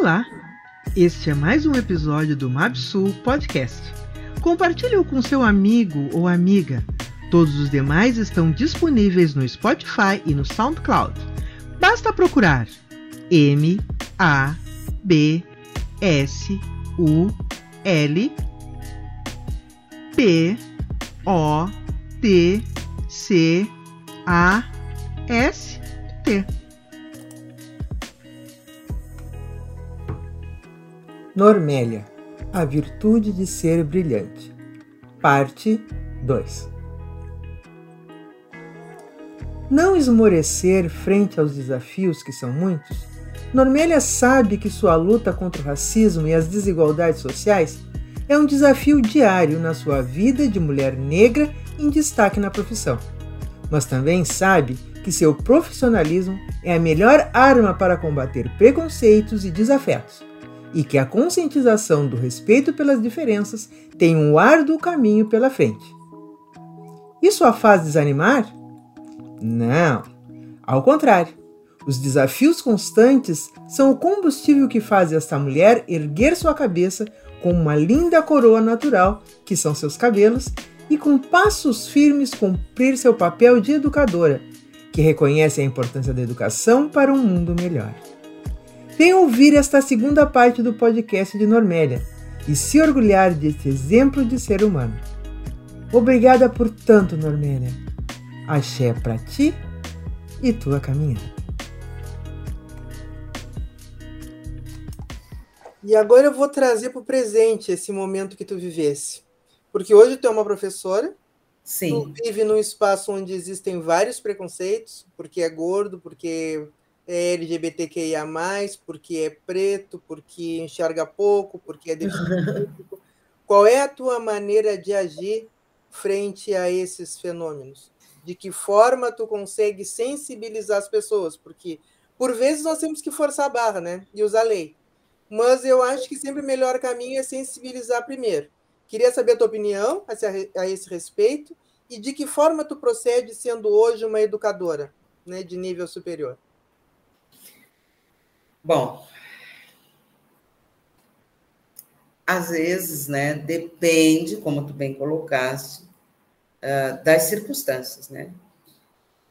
Olá! Este é mais um episódio do MapSul Podcast. Compartilhe-o com seu amigo ou amiga. Todos os demais estão disponíveis no Spotify e no SoundCloud. Basta procurar M A B S U L P O T C A S T. Normélia, a virtude de ser brilhante. Parte 2. Não esmorecer frente aos desafios que são muitos, Normélia sabe que sua luta contra o racismo e as desigualdades sociais é um desafio diário na sua vida de mulher negra em destaque na profissão. Mas também sabe que seu profissionalismo é a melhor arma para combater preconceitos e desafetos e que a conscientização do respeito pelas diferenças tem um árduo caminho pela frente. Isso a faz desanimar? Não, ao contrário. Os desafios constantes são o combustível que faz esta mulher erguer sua cabeça com uma linda coroa natural, que são seus cabelos, e com passos firmes cumprir seu papel de educadora, que reconhece a importância da educação para um mundo melhor. Venha ouvir esta segunda parte do podcast de Normélia e se orgulhar deste exemplo de ser humano. Obrigada por tanto, Normélia. Axé para ti e tua caminhada. E agora eu vou trazer para o presente esse momento que tu vivesse. Porque hoje tu é uma professora, Sim. tu vive num espaço onde existem vários preconceitos, porque é gordo, porque é LGBTQIA, porque é preto, porque enxerga pouco, porque é deficiente. Qual é a tua maneira de agir frente a esses fenômenos? De que forma tu consegue sensibilizar as pessoas? Porque por vezes nós temos que forçar a barra, né? E usar lei. Mas eu acho que sempre o melhor caminho é sensibilizar primeiro. Queria saber a tua opinião a esse respeito e de que forma tu procede sendo hoje uma educadora, né, de nível superior. Bom, às vezes, né, depende, como tu bem colocaste, uh, das circunstâncias, né?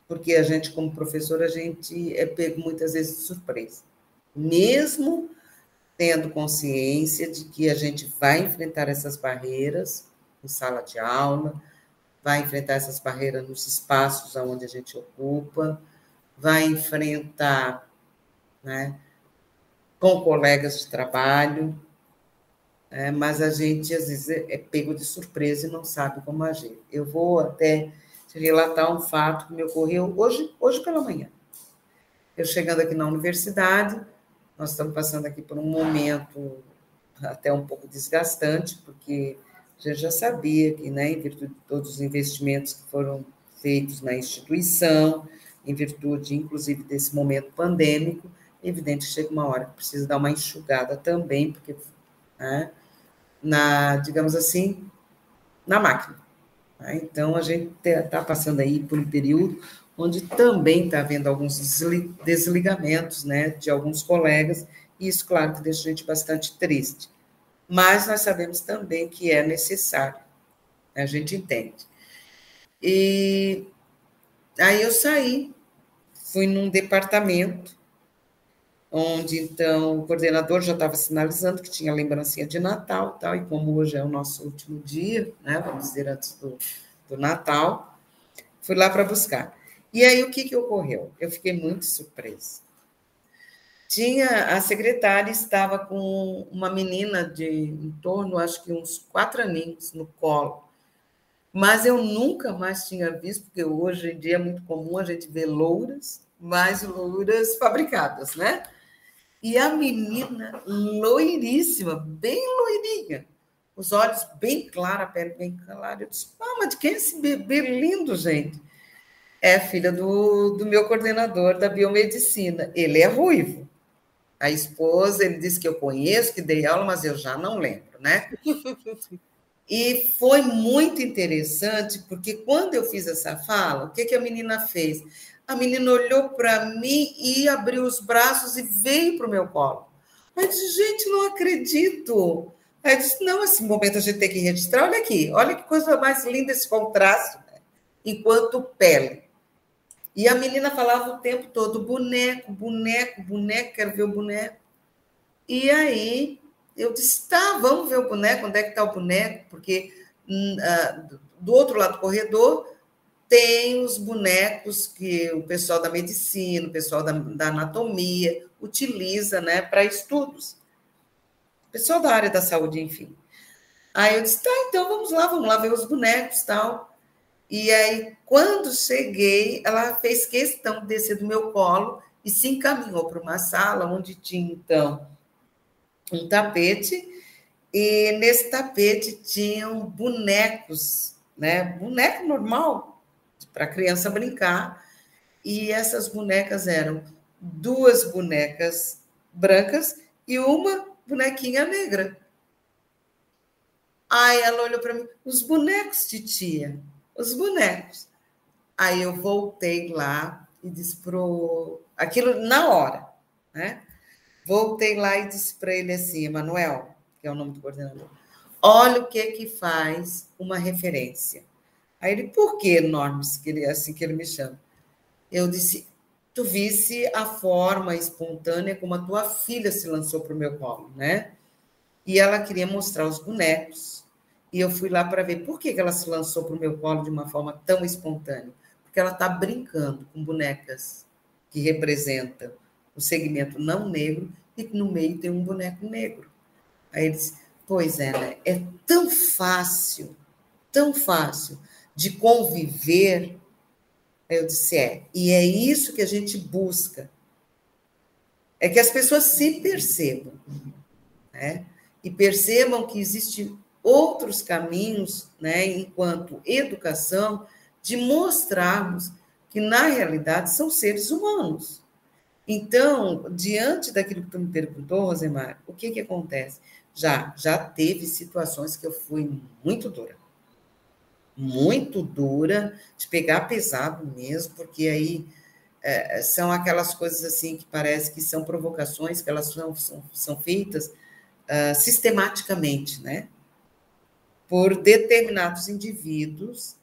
Porque a gente, como professor, a gente é pego muitas vezes de surpresa. Mesmo tendo consciência de que a gente vai enfrentar essas barreiras em sala de aula, vai enfrentar essas barreiras nos espaços onde a gente ocupa, vai enfrentar, né? Com colegas de trabalho, é, mas a gente às vezes é, pego de surpresa e não sabe como agir. Eu vou até relatar um fato que me ocorreu hoje, hoje pela manhã. Eu chegando aqui na universidade, nós estamos passando aqui por um momento até um pouco desgastante, porque a gente já sabia que, né, em virtude de todos os investimentos que foram feitos na instituição, em virtude, inclusive, desse momento pandêmico, evidente chega uma hora que precisa dar uma enxugada também, porque, né, na, digamos assim, na máquina. Né? Então, a gente está passando aí por um período onde também está havendo alguns desligamentos né, de alguns colegas, e isso, claro, que deixa a gente bastante triste. Mas nós sabemos também que é necessário, a gente entende. E aí eu saí, fui num departamento onde então o coordenador já estava sinalizando que tinha lembrancinha de Natal, tal, e como hoje é o nosso último dia, né, vamos dizer antes do, do Natal, fui lá para buscar. E aí o que, que ocorreu? Eu fiquei muito surpresa. Tinha a secretária estava com uma menina de em torno, acho que uns quatro aninhos no colo. Mas eu nunca mais tinha visto, porque hoje em dia é muito comum a gente ver louras, mas louras fabricadas, né? E a menina loiríssima, bem loirinha, os olhos bem claros, a pele bem clara. Eu disse, ah, mas de quem é esse bebê lindo, gente? É filha do, do meu coordenador da biomedicina. Ele é ruivo. A esposa, ele disse que eu conheço, que dei aula, mas eu já não lembro, né? E foi muito interessante, porque quando eu fiz essa fala, o que, que a menina fez? A menina olhou para mim e abriu os braços e veio para o meu colo. Aí eu disse, gente, não acredito. Aí eu disse, não, esse momento a gente tem que registrar. Olha aqui, olha que coisa mais linda esse contraste, né? enquanto pele. E a menina falava o tempo todo, boneco, boneco, boneco, quero ver o boneco. E aí eu disse, tá, vamos ver o boneco, onde é que está o boneco? Porque uh, do outro lado do corredor tem os bonecos que o pessoal da medicina, o pessoal da, da anatomia utiliza né, para estudos. O pessoal da área da saúde, enfim. Aí eu disse, tá, então vamos lá, vamos lá ver os bonecos tal. E aí, quando cheguei, ela fez questão de descer do meu colo e se encaminhou para uma sala onde tinha, então, um tapete, e nesse tapete tinham bonecos, né? Boneco normal, para a criança brincar, e essas bonecas eram duas bonecas brancas e uma bonequinha negra. Aí ela olhou para mim, os bonecos, titia, os bonecos. Aí eu voltei lá e disse pro aquilo na hora, né? Voltei lá e disse para ele assim, Emanuel, que é o nome do coordenador, olha o que que faz uma referência. Aí ele, por que Normes, que ele é assim que ele me chama? Eu disse, tu visse a forma espontânea como a tua filha se lançou para o meu colo, né? E ela queria mostrar os bonecos. E eu fui lá para ver por que, que ela se lançou para o meu colo de uma forma tão espontânea. Porque ela está brincando com bonecas que representam o segmento não negro e no meio tem um boneco negro. Aí ele disse: Pois é, né? É tão fácil, tão fácil de conviver. Aí eu disse: É, e é isso que a gente busca. É que as pessoas se percebam, né? E percebam que existem outros caminhos, né, enquanto educação, de mostrarmos que, na realidade, são seres humanos. Então, diante daquilo que tu me perguntou, Rosemar, o que, que acontece? Já, já teve situações que eu fui muito dura. Muito dura, de pegar pesado mesmo, porque aí é, são aquelas coisas assim que parece que são provocações, que elas são, são, são feitas uh, sistematicamente, né? Por determinados indivíduos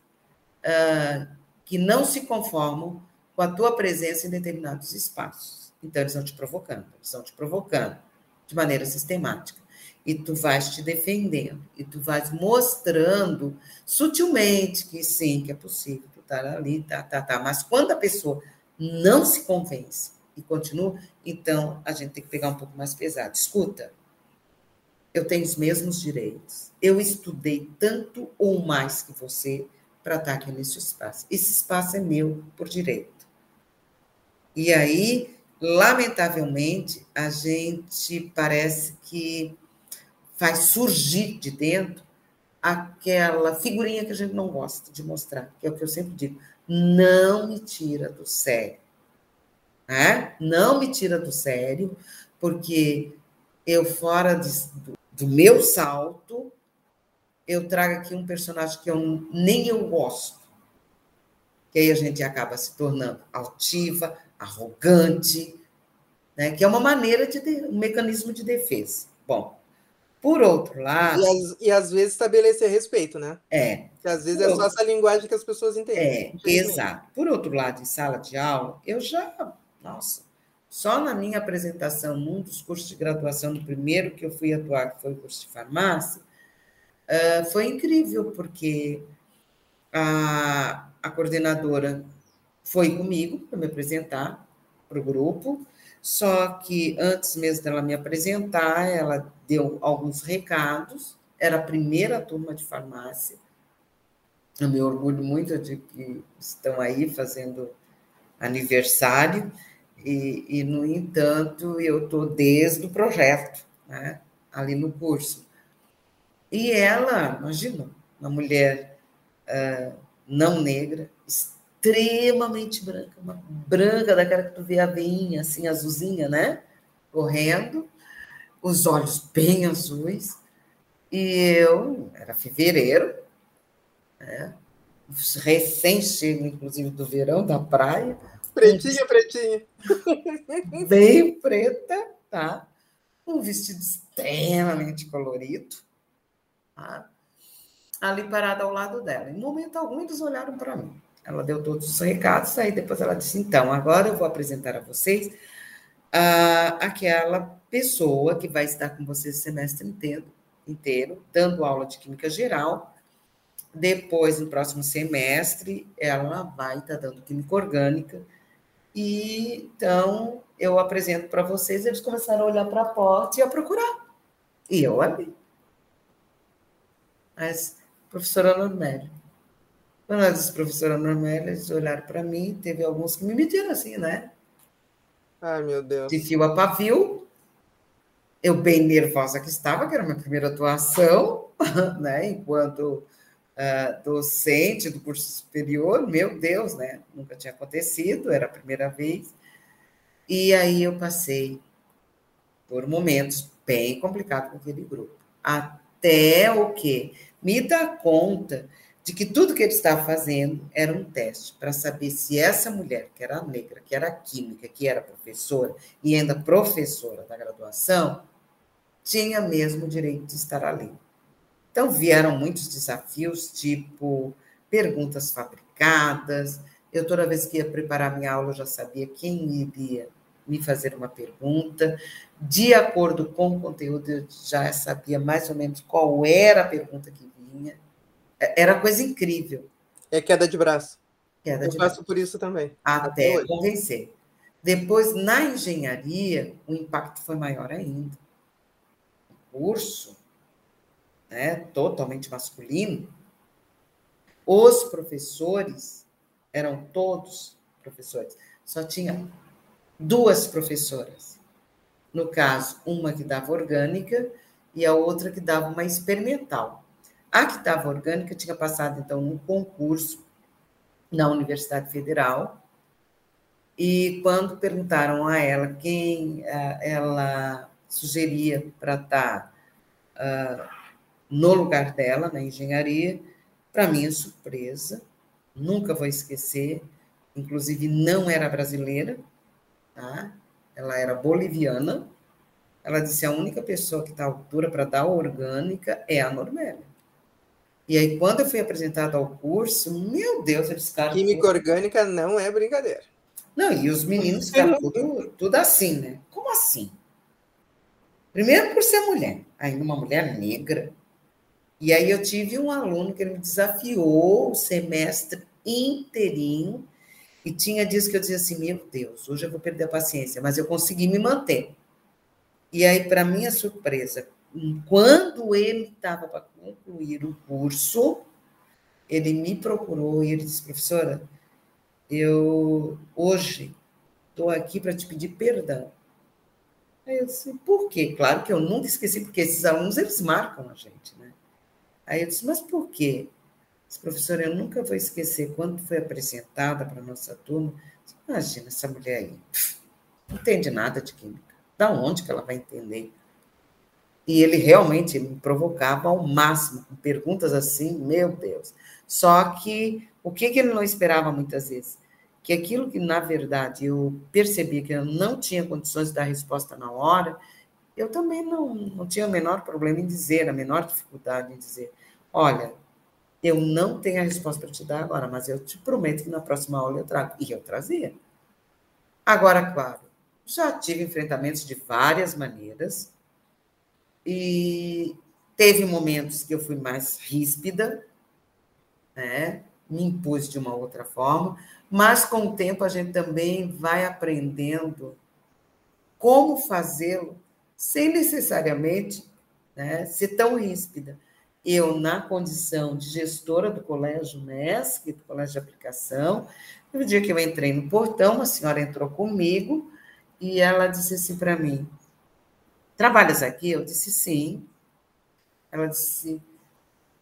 uh, que não se conformam com a tua presença em determinados espaços. Então, eles estão te provocando, eles estão te provocando de maneira sistemática e tu vais te defendendo, e tu vais mostrando sutilmente que sim, que é possível, tu tá ali, tá, tá, tá. Mas quando a pessoa não se convence e continua, então a gente tem que pegar um pouco mais pesado. Escuta, eu tenho os mesmos direitos. Eu estudei tanto ou mais que você para estar aqui nesse espaço. Esse espaço é meu por direito. E aí, lamentavelmente, a gente parece que faz surgir de dentro aquela figurinha que a gente não gosta de mostrar, que é o que eu sempre digo: não me tira do sério. Né? Não me tira do sério, porque eu, fora de, do, do, meu salto, eu trago aqui um personagem que eu, nem eu gosto. Que aí a gente acaba se tornando altiva, arrogante, né? que é uma maneira de, um mecanismo de defesa. Bom, por outro lado. E, as, e às vezes estabelecer respeito, né? É. Que às vezes é só essa linguagem que as pessoas entendem. É, exato. Por outro lado, em sala de aula, eu já. Nossa, só na minha apresentação, num dos cursos de graduação, no primeiro que eu fui atuar, que foi o curso de farmácia, uh, foi incrível, porque a, a coordenadora foi comigo para me apresentar para o grupo, só que antes mesmo dela me apresentar, ela deu alguns recados. Era a primeira turma de farmácia. Eu me orgulho muito de que estão aí fazendo aniversário, e, e no entanto, eu estou desde o projeto, né, ali no curso. E ela, imagina, uma mulher uh, não negra, extremamente branca, uma branca daquela que tu vê a veinha, assim, azulzinha, né? Correndo, os olhos bem azuis. E eu, era fevereiro, né? recém-chego, inclusive, do verão, da praia. Pretinha, pretinha. Bem preta, tá? um vestido extremamente colorido, tá? ali parada ao lado dela. Em momento algum, eles olharam para mim. Ela deu todos os recados, aí depois ela disse: Então, agora eu vou apresentar a vocês uh, aquela pessoa que vai estar com vocês o semestre inteiro, inteiro, dando aula de Química Geral. Depois, no próximo semestre, ela vai estar dando Química Orgânica. E então eu apresento para vocês, eles começaram a olhar para a porta e a procurar. E eu abri. Mas, professora Normélia. Quando ela disse professora Normélia, eles olharam para mim, teve alguns que me mediram assim, né? Ai, meu Deus. De fio a pavio. Eu bem nervosa que estava, que era a minha primeira atuação, né? Enquanto uh, docente do curso superior, meu Deus, né? Nunca tinha acontecido, era a primeira vez. E aí eu passei por momentos bem complicados com aquele grupo. Até o quê? Me dar conta de que tudo que ele estava fazendo era um teste para saber se essa mulher, que era negra, que era química, que era professora e ainda professora da graduação, tinha mesmo o direito de estar ali. Então vieram muitos desafios, tipo perguntas fabricadas. Eu toda vez que ia preparar minha aula já sabia quem iria me fazer uma pergunta. De acordo com o conteúdo, eu já sabia mais ou menos qual era a pergunta que vinha. Era coisa incrível. É queda de braço. Queda Eu de passo braço. por isso também. Até convencer. Depois, na engenharia, o impacto foi maior ainda. O curso, né, totalmente masculino, os professores eram todos professores. Só tinha duas professoras. No caso, uma que dava orgânica e a outra que dava uma experimental. A que estava orgânica tinha passado, então, no concurso na Universidade Federal. E quando perguntaram a ela quem uh, ela sugeria para estar uh, no lugar dela, na engenharia, para minha surpresa, nunca vou esquecer, inclusive não era brasileira, tá? ela era boliviana. Ela disse: a única pessoa que está à altura para dar orgânica é a Normélia. E aí, quando eu fui apresentada ao curso, meu Deus, eles ficaram. Química orgânica não é brincadeira. Não, e os meninos ficaram tudo, tudo assim, né? Como assim? Primeiro por ser mulher, ainda uma mulher negra. E aí eu tive um aluno que ele me desafiou o semestre inteirinho e tinha dias que eu dizia assim, meu Deus, hoje eu vou perder a paciência, mas eu consegui me manter. E aí, para minha surpresa, quando ele estava para concluir o curso, ele me procurou e ele disse, professora, eu hoje estou aqui para te pedir perdão. Aí eu disse, por quê? Claro que eu nunca esqueci, porque esses alunos, eles marcam a gente, né? Aí eu disse, mas por quê? Disse, professora, eu nunca vou esquecer quando foi apresentada para a nossa turma. Imagina essa mulher aí, não entende nada de química. Da onde que ela vai entender? E ele realmente me provocava ao máximo, com perguntas assim, meu Deus. Só que o que, que ele não esperava muitas vezes? Que aquilo que, na verdade, eu percebi que eu não tinha condições de dar resposta na hora, eu também não, não tinha o menor problema em dizer, a menor dificuldade em dizer: olha, eu não tenho a resposta para te dar agora, mas eu te prometo que na próxima aula eu trago. E eu trazia. Agora, claro, já tive enfrentamentos de várias maneiras, e teve momentos que eu fui mais ríspida, né? me impus de uma outra forma, mas com o tempo a gente também vai aprendendo como fazê-lo sem necessariamente né, ser tão ríspida. Eu, na condição de gestora do Colégio MESC, do Colégio de Aplicação, no dia que eu entrei no portão, a senhora entrou comigo e ela disse assim para mim: Trabalhas aqui? Eu disse sim. Ela disse: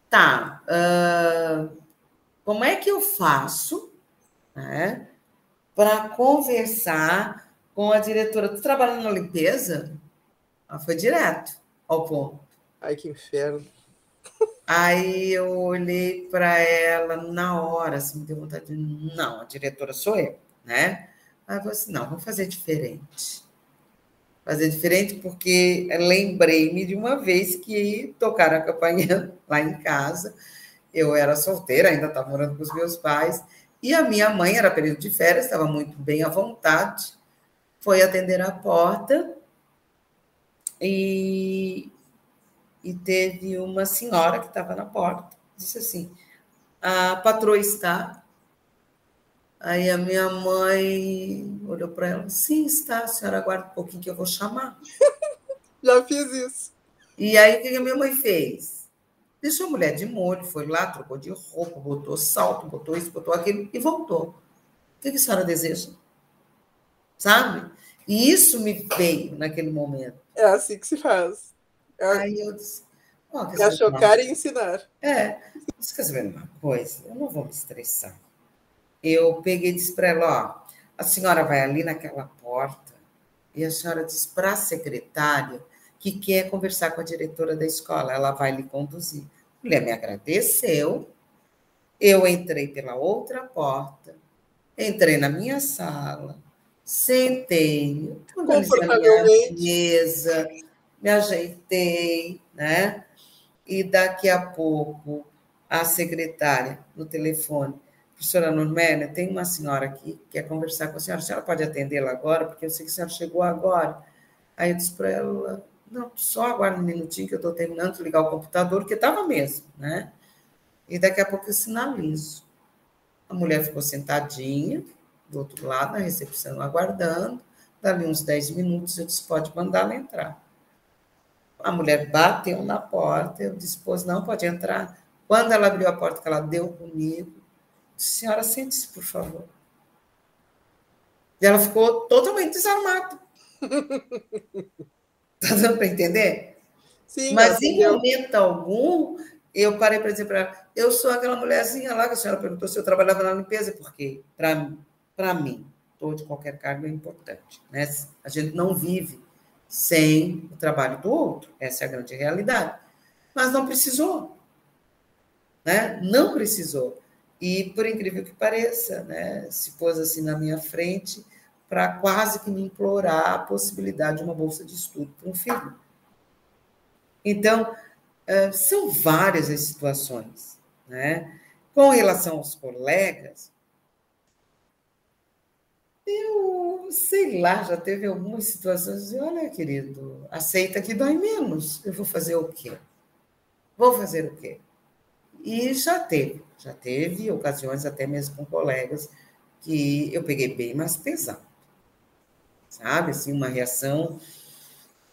Tá, uh, como é que eu faço né, para conversar com a diretora? Tu trabalhando na limpeza? Ela foi direto ao ponto. Ai, que inferno. Aí eu olhei para ela na hora, assim, me deu vontade de. Não, a diretora sou eu, né? Aí eu falei assim: não, vamos fazer diferente. Fazer diferente, porque lembrei-me de uma vez que tocaram a campainha lá em casa. Eu era solteira, ainda estava morando com os meus pais, e a minha mãe era período de férias, estava muito bem à vontade, foi atender a porta e, e teve uma senhora que estava na porta, disse assim: a patroa está. Aí a minha mãe olhou para ela: sim, está, a senhora aguarda um pouquinho que eu vou chamar. Já fiz isso. E aí o que a minha mãe fez? Deixou a mulher de molho, foi lá, trocou de roupa, botou salto, botou isso, botou aquilo e voltou. O que a senhora deseja? Sabe? E isso me veio naquele momento. É assim que se faz. É... Aí eu disse. Oh, quer chocar e ensinar. É. Isso quer saber uma coisa? Eu não vou me estressar. Eu peguei e disse para ela: ó, a senhora vai ali naquela porta e a senhora diz para a secretária que quer conversar com a diretora da escola. Ela vai lhe conduzir. A mulher me agradeceu. Eu entrei pela outra porta, entrei na minha sala, sentei, organizei a minha mesa, me ajeitei, né? E daqui a pouco a secretária no telefone, professora Normélia, tem uma senhora aqui que quer conversar com a senhora, a senhora pode atendê-la agora, porque eu sei que a senhora chegou agora. Aí eu disse para ela, não, só aguarda um minutinho que eu estou terminando de ligar o computador, porque estava mesmo, né? E daqui a pouco eu sinalizo. A mulher ficou sentadinha, do outro lado, na recepção, aguardando. Dali uns 10 minutos, eu disse: pode mandá-la entrar. A mulher bateu na porta, eu disse: pois não, pode entrar. Quando ela abriu a porta, que ela deu comigo, senhora, sente-se, por favor. E ela ficou totalmente desarmada. Está dando para entender? Sim, Mas em momento algum, eu parei para dizer para ela: eu sou aquela mulherzinha lá que a senhora perguntou se eu trabalhava na limpeza, porque para para mim, todo qualquer cargo é importante. Né? A gente não vive sem o trabalho do outro, essa é a grande realidade. Mas não precisou. Né? Não precisou. E, por incrível que pareça, né, se pôs assim na minha frente para quase que me implorar a possibilidade de uma bolsa de estudo para um filho. Então, são várias as situações. Né? Com relação aos colegas, eu sei lá, já teve algumas situações de, olha, querido, aceita que dói menos. Eu vou fazer o quê? Vou fazer o quê? E já teve, já teve ocasiões até mesmo com colegas que eu peguei bem mais pesado. Sabe, assim, uma reação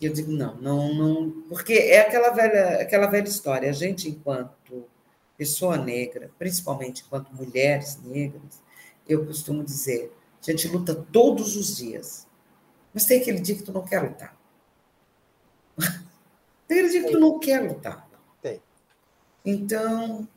e eu digo, não, não, não, porque é aquela velha, aquela velha história, a gente enquanto pessoa negra, principalmente enquanto mulheres negras, eu costumo dizer, a gente luta todos os dias. Mas tem aquele dia que tu não quer lutar. Tem aquele dia que tu não quer lutar. Tem. Então,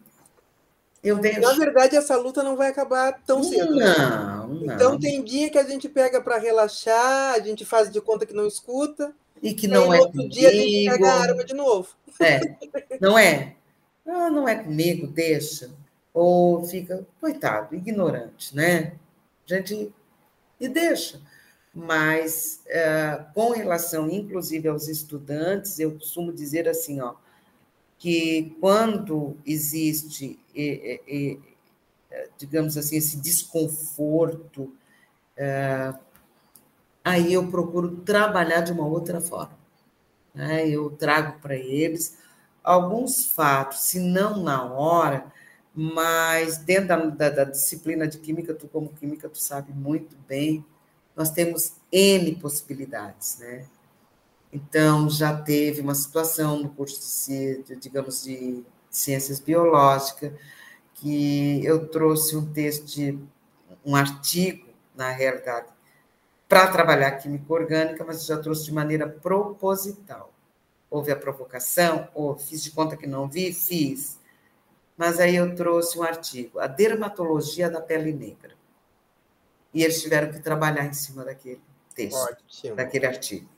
eu deixo. Na verdade, essa luta não vai acabar tão cedo. Não, não. Então, tem dia que a gente pega para relaxar, a gente faz de conta que não escuta. E que não é outro comigo. dia a gente pega a arma de novo. É, não é? Ah, não é comigo, deixa. Ou fica, coitado, ignorante, né? A gente e deixa. Mas uh, com relação, inclusive, aos estudantes, eu costumo dizer assim, ó, que quando existe, digamos assim, esse desconforto, uh, aí eu procuro trabalhar de uma outra forma. Né? Eu trago para eles alguns fatos, se não na hora, mas dentro da, da, da, disciplina de química, tu como química, tu sabe muito bem, nós temos N possibilidades, né? Então, já teve uma situação no curso de, digamos, de ciências biológicas, que eu trouxe um texto de um artigo, na realidade, para trabalhar química orgânica, mas já trouxe de maneira proposital. Houve a provocação, ou fiz de conta que não vi, fiz mas aí eu trouxe um artigo, A Dermatologia da Pele Negra. E eles tiveram que trabalhar em cima daquele texto, Ótimo. daquele artigo.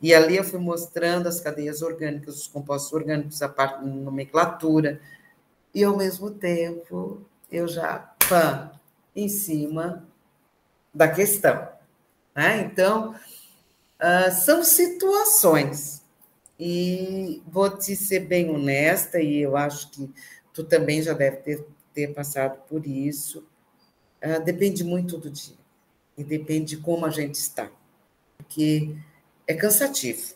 E ali eu fui mostrando as cadeias orgânicas, os compostos orgânicos, a parte nomenclatura, e ao mesmo tempo eu já pã, em cima da questão. Né? Então, Uh, são situações. E vou te ser bem honesta, e eu acho que tu também já deve ter, ter passado por isso. Uh, depende muito do dia. E depende de como a gente está. Porque é cansativo.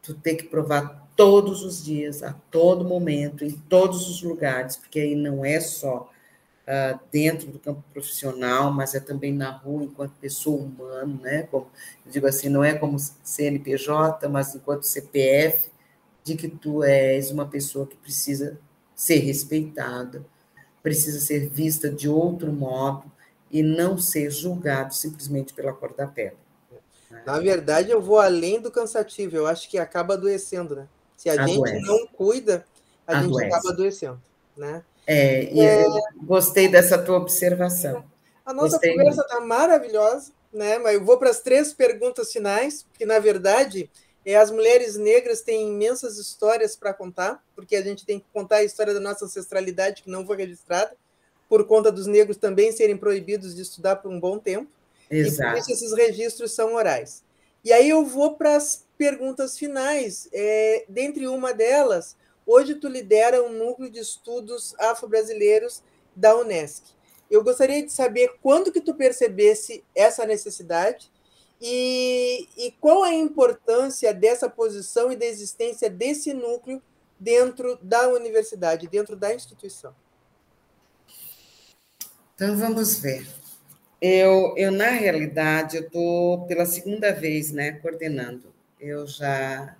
Tu ter que provar todos os dias, a todo momento, em todos os lugares, porque aí não é só uh, dentro do campo profissional, mas é também na rua, enquanto pessoa humana, né? Como, eu digo assim, não é como CNPJ, mas enquanto CPF, de que tu és uma pessoa que precisa ser respeitada, precisa ser vista de outro modo e não ser julgado simplesmente pela cor da pele. Na verdade, eu vou além do cansativo, eu acho que acaba adoecendo, né? Se a Adoece. gente não cuida, a Adoece. gente acaba adoecendo, né? É, é... gostei dessa tua observação. A nossa gostei conversa está maravilhosa, né? Mas eu vou para as três perguntas finais, que na verdade é, as mulheres negras têm imensas histórias para contar, porque a gente tem que contar a história da nossa ancestralidade que não foi registrada, por conta dos negros também serem proibidos de estudar por um bom tempo. Exato. E por isso esses registros são orais. E aí eu vou para as perguntas finais. É, dentre uma delas, Hoje tu lidera um núcleo de estudos afro-brasileiros da Unesc. Eu gostaria de saber quando que tu percebesse essa necessidade e, e qual a importância dessa posição e da existência desse núcleo dentro da universidade, dentro da instituição. Então vamos ver. Eu, eu na realidade, eu estou pela segunda vez, né, coordenando. Eu já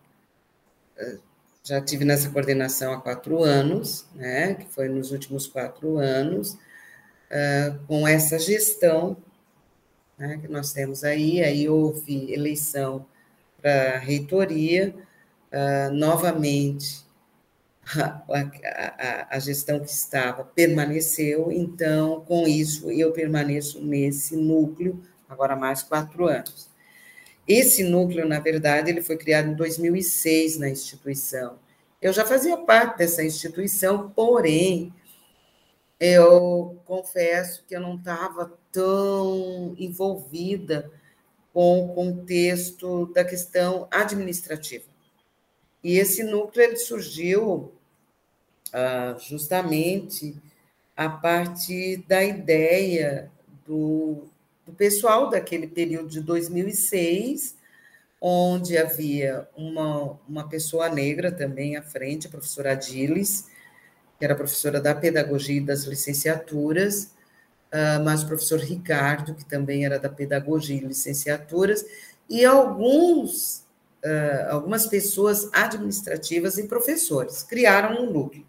eh, já tive nessa coordenação há quatro anos, né, que foi nos últimos quatro anos, uh, com essa gestão né, que nós temos aí, aí houve eleição para reitoria, uh, novamente a, a, a, gestão que estava permaneceu, então, com isso, eu permaneço nesse núcleo, agora mais quatro anos. Esse núcleo, na verdade, ele foi criado em 2006 na instituição. Eu já fazia parte dessa instituição, porém, eu confesso que eu não estava tão envolvida com o contexto da questão administrativa. E esse núcleo ele surgiu ah, justamente a partir da ideia do do pessoal daquele período de 2006, onde havia uma, uma pessoa negra também à frente, a professora Adilis, que era professora da pedagogia e das licenciaturas, uh, mas o professor Ricardo, que também era da pedagogia e licenciaturas, e alguns, uh, algumas pessoas administrativas e professores criaram um núcleo.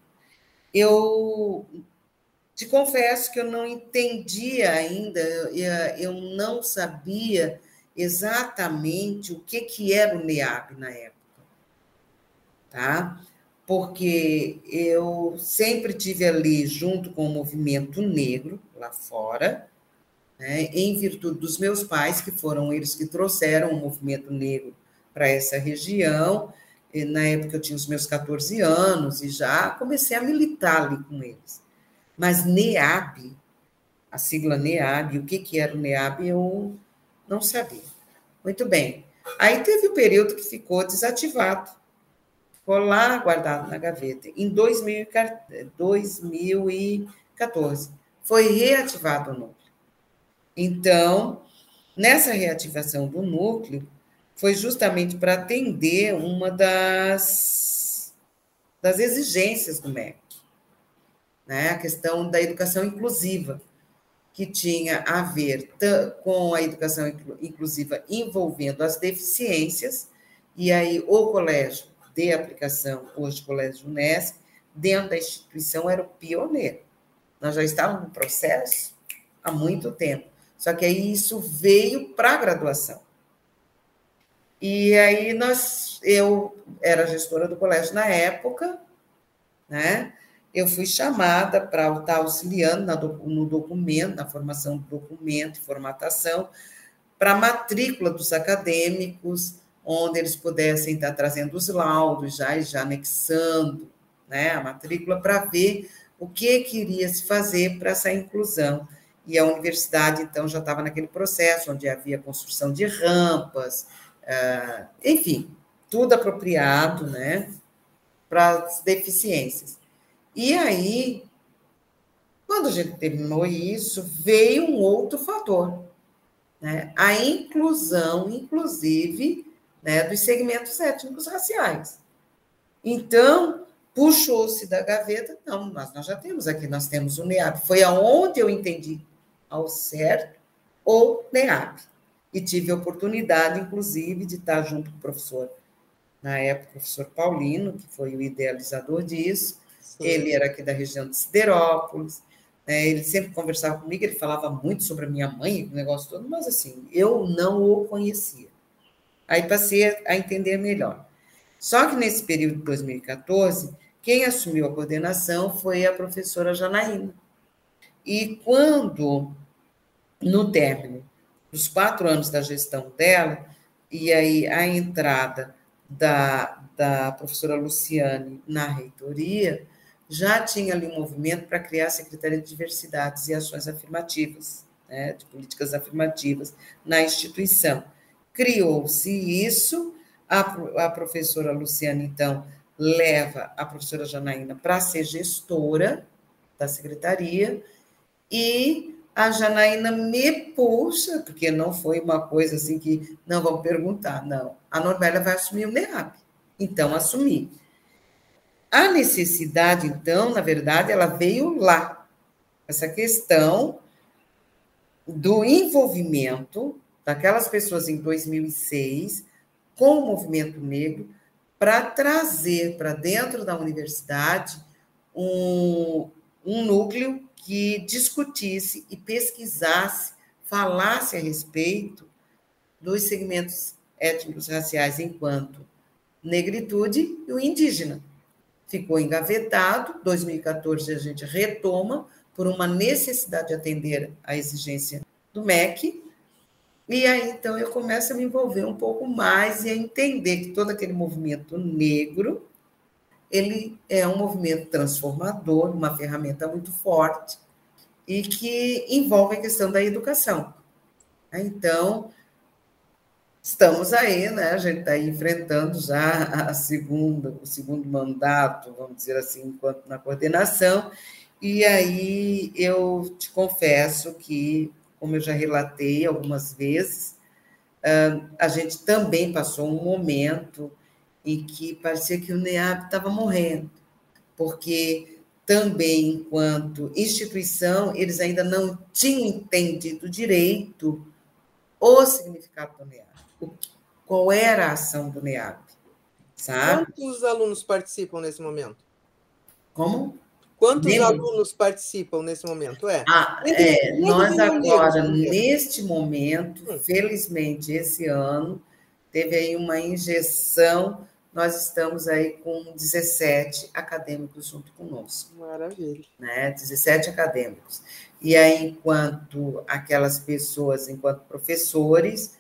Eu te confesso que eu não entendia ainda, eu não sabia exatamente o que, que era o NEAB na época, tá? Porque eu sempre tive ali junto com o movimento negro lá fora, né, em virtude dos meus pais, que foram eles que trouxeram o movimento negro para essa região. Na época eu tinha os meus 14 anos e já comecei a militar ali com eles. Mas NEAB, a sigla NEAB, o que, que era o NEAB, eu não sabia. Muito bem. Aí teve o um período que ficou desativado. Ficou lá guardado na gaveta. Em 2014, foi reativado o núcleo. Então, nessa reativação do núcleo, foi justamente para atender uma das, das exigências do MEC né? a questão da educação inclusiva, que tinha a ver com a educação inclusiva envolvendo as deficiências, e aí o colégio de aplicação, hoje Colégio Unesco, dentro da instituição era o pioneiro. Nós já estávamos no processo há muito tempo, só que aí isso veio para a graduação. E aí nós, eu era gestora do colégio na época, né? eu fui chamada para estar auxiliando no documento, na formação do documento formatação, para a matrícula dos acadêmicos, onde eles pudessem estar trazendo os laudos já e já anexando né, a matrícula para ver o que queria se fazer para essa inclusão. E a universidade, então, já estava naquele processo onde havia construção de rampas, uh, enfim, tudo apropriado, né, para as deficiências. E aí, quando a gente terminou isso, veio um outro fator, né, a inclusão, inclusive, né, dos segmentos étnicos raciais. Então, puxou-se da gaveta, não, nós, nós já temos aqui, nós temos o NEAB. Foi aonde eu entendi ao certo o NEAB. E tive a oportunidade, inclusive, de estar junto com o professor, na época, o professor Paulino, que foi o idealizador disso. Sim. Ele era aqui da região de Siderópolis, né? ele sempre conversava comigo, ele falava muito sobre a minha mãe, o negócio todo, mas assim, eu não o conhecia. Aí passei a entender melhor. Só que nesse período de 2014, quem assumiu a coordenação foi a professora Janaína. E quando, no término dos quatro anos da gestão dela, e aí a entrada da, da professora Luciane na reitoria, já tinha ali um movimento para criar a Secretaria de Diversidades e Ações Afirmativas, né, de políticas afirmativas na instituição. Criou-se isso, a, a professora Luciane, então, leva a professora Janaína para ser gestora da secretaria e a Janaína me puxa, porque não foi uma coisa assim que não vão perguntar, não. A Normélia vai assumir o NEAP. Então, assumi. A necessidade, então, na verdade, ela veio lá. Essa questão do envolvimento daquelas pessoas em 2006 com o movimento negro para trazer para dentro da universidade um, um núcleo que discutisse e pesquisasse, falasse a respeito dos segmentos étnicos raciais enquanto negritude e o indígena. Ficou engavetado, 2014 a gente retoma por uma necessidade de atender à exigência do MEC, e aí, então, eu começo a me envolver um pouco mais e a entender que todo aquele movimento negro, ele é um movimento transformador, uma ferramenta muito forte e que envolve a questão da educação. Então, estamos aí, né? A gente está enfrentando já a segunda, o segundo mandato, vamos dizer assim, enquanto na coordenação, e aí eu te confesso que como eu já relatei algumas vezes, a gente também passou um momento em que parecia que o NEAB estava morrendo, porque também, enquanto instituição, eles ainda não tinham entendido direito o significado do NEAB, qual era a ação do NEAB, sabe? Quantos alunos participam nesse momento? Como? Quantos alunos participam nesse momento? É, ah, é nós agora, neste momento, hum. felizmente, esse ano, teve aí uma injeção, nós estamos aí com 17 acadêmicos junto conosco. Maravilha. Né? 17 acadêmicos. E aí, enquanto aquelas pessoas, enquanto professores,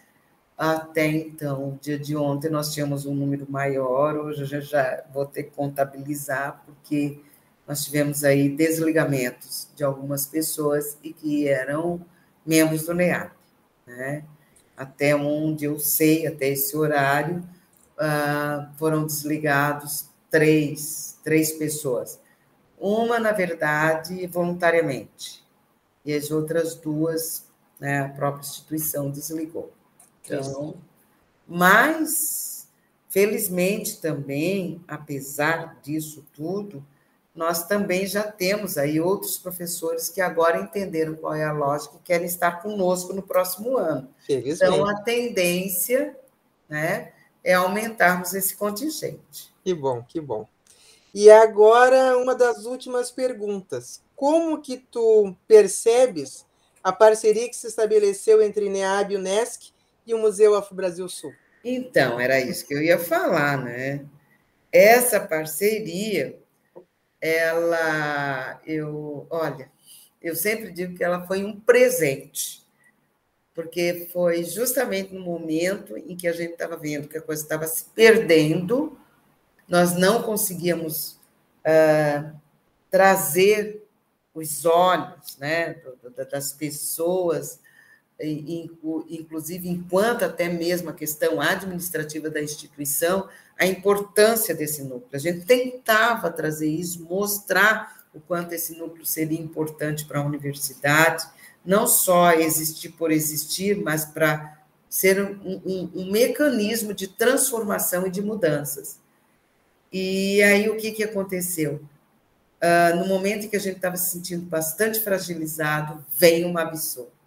até então, dia de ontem, nós tínhamos um número maior, hoje eu já vou ter que contabilizar, porque nós tivemos aí desligamentos de algumas pessoas e que eram membros do NEAP, né? Até onde eu sei, até esse horário, uh, foram desligados três, três pessoas. Uma, na verdade, voluntariamente, e as outras duas, né, a própria instituição desligou. Então, mas, felizmente também, apesar disso tudo, nós também já temos aí outros professores que agora entenderam qual é a lógica e querem estar conosco no próximo ano. Então, a tendência né, é aumentarmos esse contingente. Que bom, que bom. E agora, uma das últimas perguntas. Como que tu percebes a parceria que se estabeleceu entre NEAB e UNESCO e o Museu Afro-Brasil Sul? Então, era isso que eu ia falar, né? Essa parceria ela, eu, olha, eu sempre digo que ela foi um presente, porque foi justamente no momento em que a gente estava vendo que a coisa estava se perdendo, nós não conseguíamos uh, trazer os olhos né, das pessoas inclusive enquanto até mesmo a questão administrativa da instituição, a importância desse núcleo. A gente tentava trazer isso, mostrar o quanto esse núcleo seria importante para a universidade, não só existir por existir, mas para ser um, um, um, mecanismo de transformação e de mudanças. E aí o que, que aconteceu? Uh, no momento em que a gente estava se sentindo bastante fragilizado, vem uma absurdo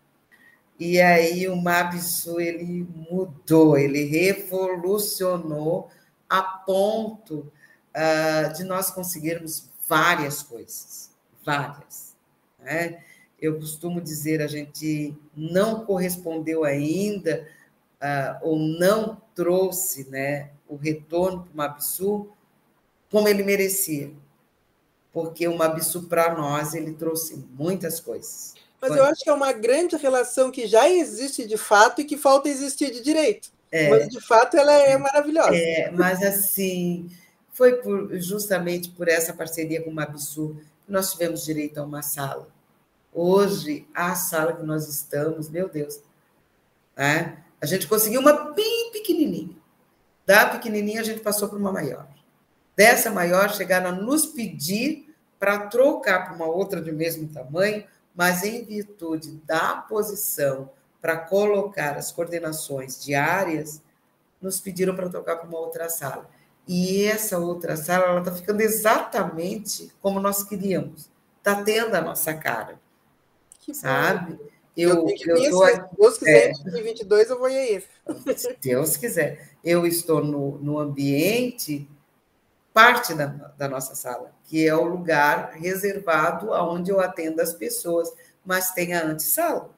e aí o Mabsu ele mudou, ele revolucionou a ponto uh, de nós conseguirmos várias coisas, várias. Né? Eu costumo dizer, a gente não correspondeu ainda uh, ou não trouxe né, o retorno para o Mabsu como ele merecia, porque o Mabsu para nós ele trouxe muitas coisas. Mas eu acho que é uma grande relação que já existe de fato e que falta existir de direito. É, mas, de fato, ela é maravilhosa. É, mas, assim, foi por, justamente por essa parceria com o Mabsu que nós tivemos direito a uma sala. Hoje, a sala que nós estamos, meu Deus, né? a gente conseguiu uma bem pequenininha. Da pequenininha, a gente passou para uma maior. Dessa maior, chegaram a nos pedir para trocar para uma outra de mesmo tamanho, mas em virtude da posição para colocar as coordenações diárias, nos pediram para trocar para uma outra sala. E essa outra sala ela está ficando exatamente como nós queríamos. Está tendo a nossa cara. Que sabe? Bom. Eu, eu, eu tô, se Deus quiser, em 2022 eu vou ir. Se Deus quiser. Eu estou no, no ambiente parte da, da nossa sala, que é o lugar reservado aonde eu atendo as pessoas, mas tem a antessala,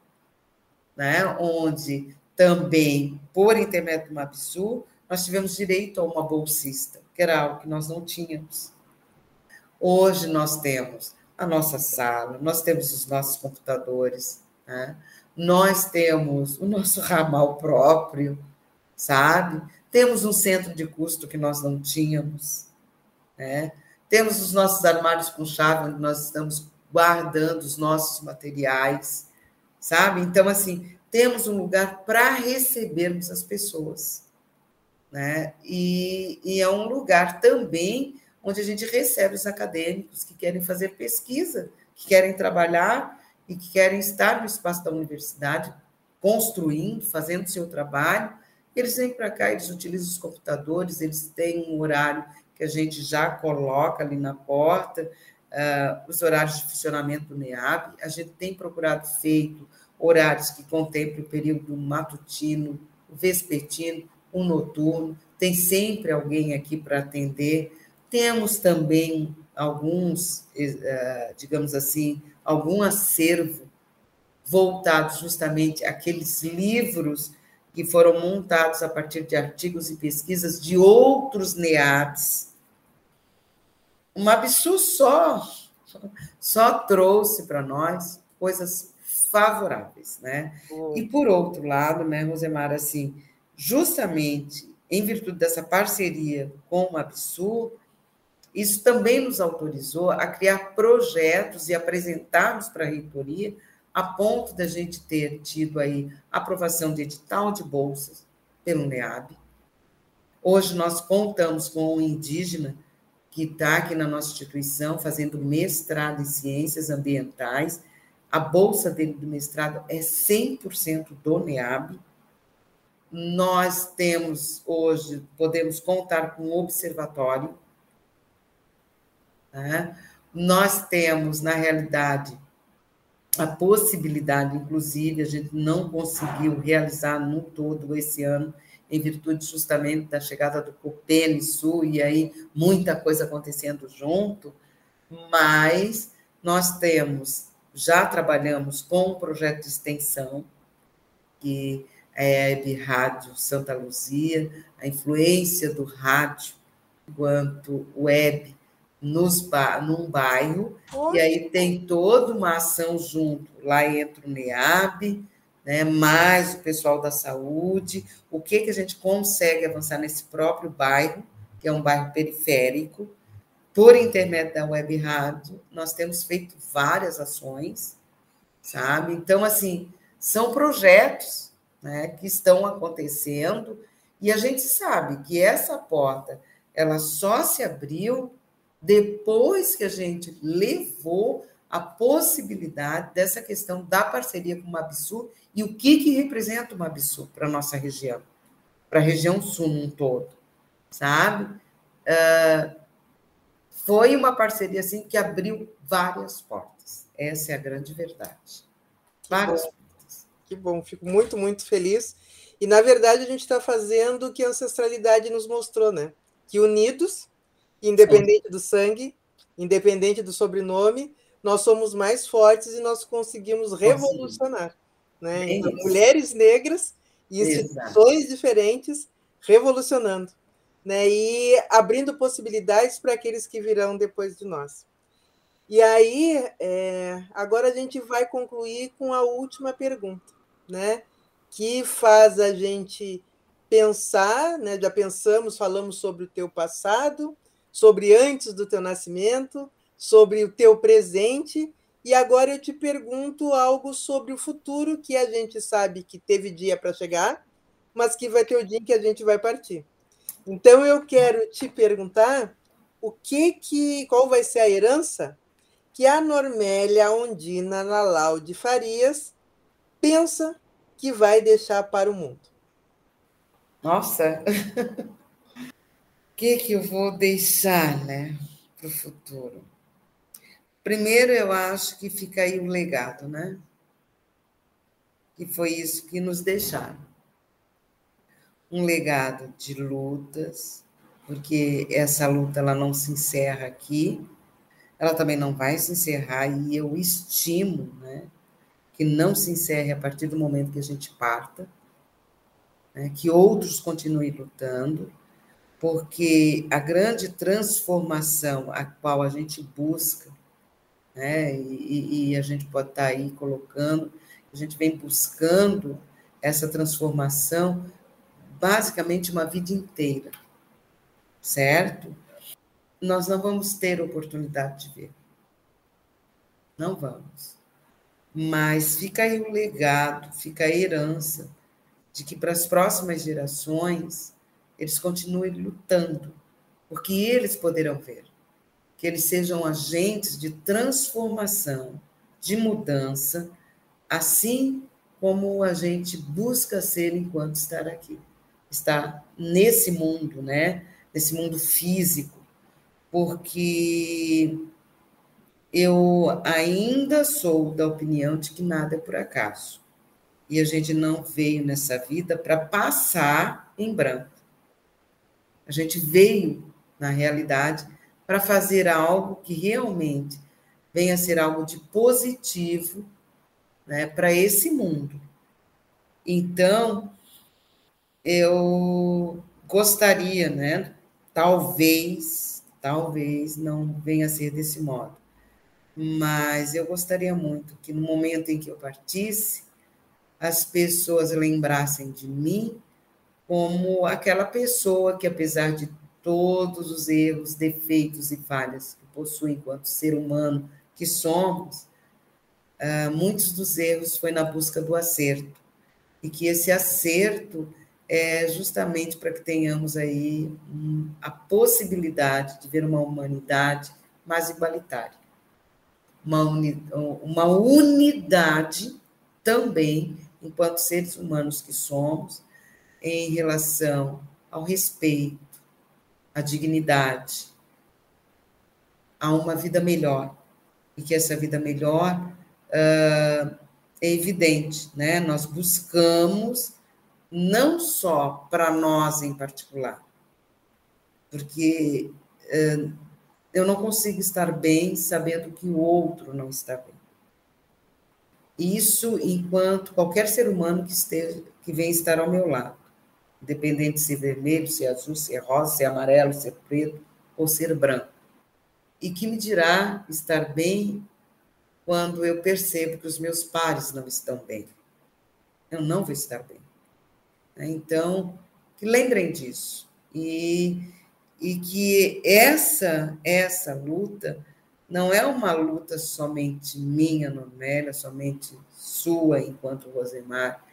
né? onde também, por intermédio do MAPSU, nós tivemos direito a uma bolsista, que era algo que nós não tínhamos. Hoje nós temos a nossa sala, nós temos os nossos computadores, né? nós temos o nosso ramal próprio, sabe? Temos um centro de custo que nós não tínhamos. Né? Temos os nossos armários com chave, onde nós estamos guardando os nossos materiais, sabe? Então, assim, temos um lugar para recebermos as pessoas. Né? E, e, é um lugar também onde a gente recebe os acadêmicos que querem fazer pesquisa, que querem trabalhar e que querem estar no espaço da universidade, construindo, fazendo seu trabalho. Eles vêm para cá, eles utilizam os computadores, eles têm um horário que a gente já coloca ali na porta, uh, os horários de funcionamento do NEAB. A gente tem procurado feito horários que contemplem o período matutino, vespertino, o noturno. Tem sempre alguém aqui para atender. Temos também alguns, uh, digamos assim, algum acervo voltado justamente àqueles livros que foram montados a partir de artigos e pesquisas de outros NEABs. O Mabsu só, só trouxe para nós coisas favoráveis, né? E por outro lado, né, Rosemar, assim, justamente em virtude dessa parceria com o Mabsu, isso também nos autorizou a criar projetos e apresentarmos para a reitoria a ponto da gente ter tido aí aprovação de edital de bolsas pelo NEAB. Hoje nós contamos com um indígena que está aqui na nossa instituição fazendo mestrado em ciências ambientais. A bolsa dele do mestrado é 100% do NEAB. Nós temos hoje, podemos contar com um observatório. Né? Nós temos, na realidade, a possibilidade, inclusive, a gente não conseguiu realizar no todo esse ano, em virtude justamente da chegada do Copene Sul, e aí muita coisa acontecendo junto, mas nós temos, já trabalhamos com um projeto de extensão, que é a Web Rádio Santa Luzia, a influência do rádio enquanto web nos num bairro, e aí tem toda uma ação junto. Lá entra o NEAB, né, mais o pessoal da saúde, o que, que a gente consegue avançar nesse próprio bairro, que é um bairro periférico, por intermédio da web rádio, nós temos feito várias ações, sabe? Então, assim, são projetos né, que estão acontecendo e a gente sabe que essa porta ela só se abriu depois que a gente levou a possibilidade dessa questão da parceria com o Mabsu e o que, que representa o Mabsu para a nossa região, para a região sul um todo, sabe? Uh, foi uma parceria assim que abriu várias portas. Essa é a grande verdade. Várias que portas. Que bom, fico muito, muito feliz. E, na verdade, a gente está fazendo o que a ancestralidade nos mostrou, né? Que unidos, independente Sim. do sangue, independente do sobrenome, nós somos mais fortes e nós conseguimos revolucionar. Né? Então, mulheres negras e instituições diferentes revolucionando né? e abrindo possibilidades para aqueles que virão depois de nós. E aí, é, agora a gente vai concluir com a última pergunta, né? que faz a gente pensar, né? já pensamos, falamos sobre o teu passado, sobre antes do teu nascimento, sobre o teu presente, e agora eu te pergunto algo sobre o futuro que a gente sabe que teve dia para chegar, mas que vai ter o dia que a gente vai partir. Então eu quero te perguntar o que que qual vai ser a herança que a Normélia Ondina Lalau de Farias pensa que vai deixar para o mundo. Nossa. Que que eu vou deixar, né, para o futuro? Primeiro, eu acho que fica aí o legado, né? Que foi isso que nos deixaram um legado de lutas, porque essa luta ela não se encerra aqui, ela também não vai se encerrar, e eu estimo né, que não se encerre a partir do momento que a gente parta, né, que outros continuem lutando, porque a grande transformação a qual a gente busca, né, e, e a gente pode estar aí colocando, a gente vem buscando essa transformação basicamente uma vida inteira, certo? Nós não vamos ter oportunidade de ver. Não vamos. Mas fica aí o legado, fica a herança de que para as próximas gerações eles continuem lutando, porque eles poderão ver que eles sejam agentes de transformação, de mudança, assim como a gente busca ser enquanto estar aqui está nesse mundo, né? Nesse mundo físico, porque eu ainda sou da opinião de que nada é por acaso. E a gente não veio nessa vida para passar em branco. A gente veio, na realidade, para fazer algo que realmente venha a ser algo de positivo né, para esse mundo. Então, eu gostaria, né? Talvez, talvez não venha a ser desse modo, mas eu gostaria muito que no momento em que eu partisse, as pessoas lembrassem de mim como aquela pessoa que, apesar de todos os erros, defeitos e falhas que possui enquanto ser humano que somos, ah, muitos dos erros foi na busca do acerto. E que esse acerto é justamente para que tenhamos aí a possibilidade de ver uma humanidade mais igualitária. Uma, uni, uma unidade também, enquanto seres humanos que somos, em relação ao respeito, à dignidade, a uma vida melhor. E que essa vida melhor uh, é evidente, né? Nós buscamos não só para nós em particular, porque é, eu não consigo estar bem sabendo que o outro não está bem. Isso enquanto qualquer ser humano que esteja, que vem estar ao meu lado, independente se é vermelho, se é azul, se é rosa, se é amarelo, se é preto ou ser branco. E que me dirá estar bem quando eu percebo que os meus pares não estão bem. Eu não vou estar bem. Né? Então, que lembrem disso. E, e que essa, essa luta não é uma luta somente minha, Normélia, somente sua enquanto Rosemar.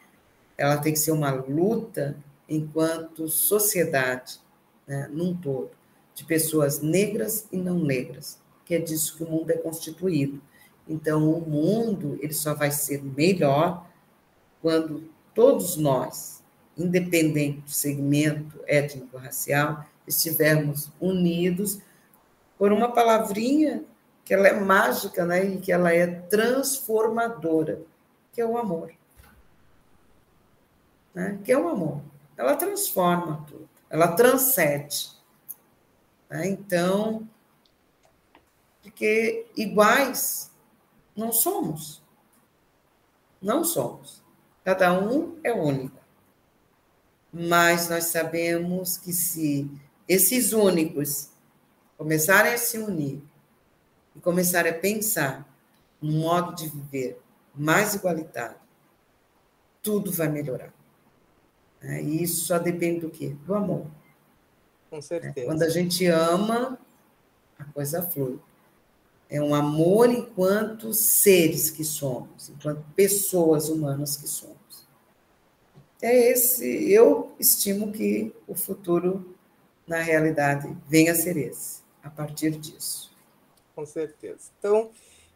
Ela tem que ser uma luta enquanto sociedade, né, num todo, de pessoas negras e não negras, que é disso que o mundo é constituído. Então, o mundo ele só vai ser melhor quando todos nós, independente do segmento étnico-racial, estivermos unidos por uma palavrinha que ela é mágica, né, e que ela é transformadora, que é o amor. Né? Que é o amor. Ela transforma tudo, ela transcende. Né? Então, porque iguais não somos. Não somos. Cada um é único. Mas nós sabemos que se esses únicos começarem a se unir e começarem a pensar num modo de viver mais igualitário, tudo vai melhorar. É, e isso só depende do quê? Do amor. Com certeza. Quando a gente ama, a coisa flui. É um amor enquanto seres que somos, enquanto pessoas humanas que somos. É esse, eu estimo que o futuro, na realidade, venha a ser esse, a partir disso. Com certeza. Então,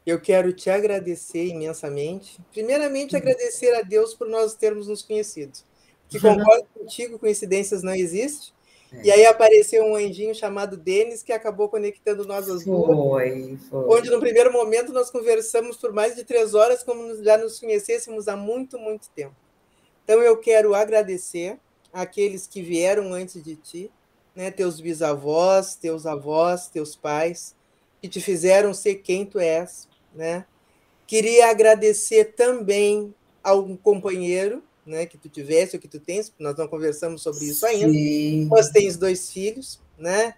eu quero te agradecer imensamente. Primeiramente, uhum. agradecer a Deus por nós termos nos conhecido. Que concordo contigo, coincidências não existem. É. E aí apareceu um anjinho chamado Denis que acabou conectando nós as duas. Foi, foi. Onde no primeiro momento nós conversamos por mais de três horas, como já nos conhecêssemos há muito, muito tempo. Então eu quero agradecer àqueles que vieram antes de ti, né, teus bisavós, teus avós, teus pais, que te fizeram ser quem tu és, né? Queria agradecer também ao companheiro né, que tu tivesse ou que tu tens, nós não conversamos sobre isso ainda, Sim. mas tens dois filhos, né?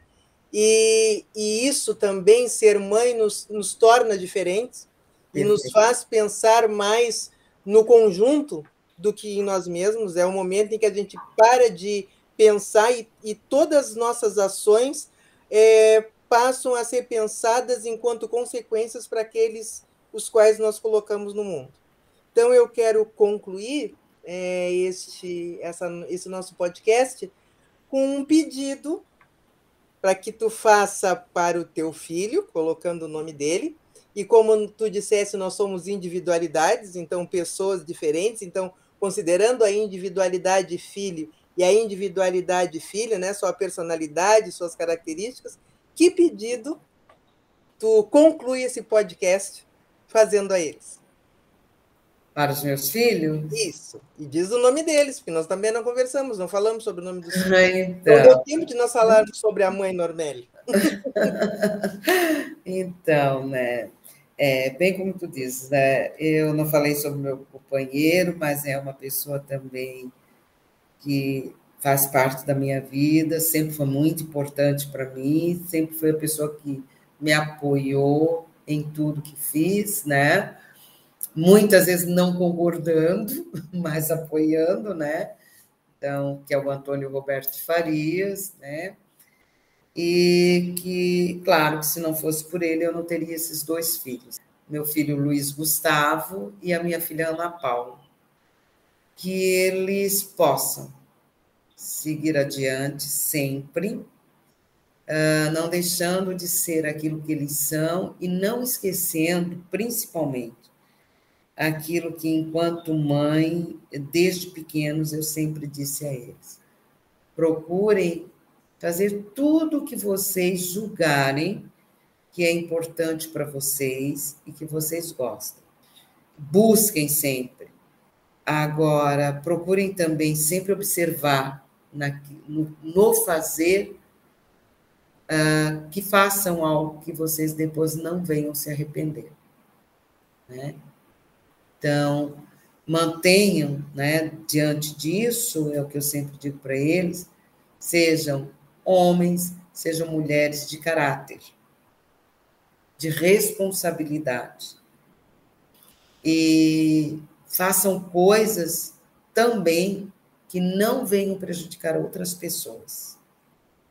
E, e isso também, ser mãe, nos, nos torna diferentes e nos faz pensar mais no conjunto do que em nós mesmos. É o momento em que a gente para de pensar e, e todas as nossas ações é, passam a ser pensadas enquanto consequências para aqueles os quais nós colocamos no mundo. Então, eu quero concluir é, este, essa, esse nosso podcast com um pedido para que tu faça para o teu filho, colocando o nome dele. E como tu dissesse, nós somos individualidades, então pessoas diferentes. Então, considerando a individualidade filho e a individualidade filha, né, sua personalidade, suas características, que pedido tu conclui esse podcast fazendo a eles? Para os meus filhos? Isso. E diz o nome deles, porque nós também não conversamos, não falamos sobre o nome dos filhos. Então... Não deu tempo de nós falarmos sobre a mãe Normelli. então, né? É, bem como tu dizes, né? Eu não falei sobre meu companheiro, mas é uma pessoa também que faz parte da minha vida, sempre foi muito importante para mim, sempre foi a pessoa que me apoiou em tudo que fiz, né? Muitas vezes não concordando, mas apoiando, né? Então, que é o Antônio Roberto Farias, né? E que, claro, que se não fosse por ele, eu não teria esses dois filhos. Meu filho Luiz Gustavo e a minha filha Ana Paula. Que eles possam seguir adiante sempre, ah, não deixando de ser aquilo que eles são e não esquecendo, principalmente, aquilo que, enquanto mãe, desde pequenos, eu sempre disse a eles: procurem fazer tudo o que vocês julgarem que é importante para vocês e que vocês gostam. Busquem sempre. Agora, procurem também sempre observar na, no, no, fazer uh, que façam algo que vocês depois não venham se arrepender. Né? Então, mantenham, né, diante disso, é o que eu sempre digo para eles, sejam homens, sejam mulheres de caráter, de responsabilidade. E façam coisas também que não venham prejudicar outras pessoas.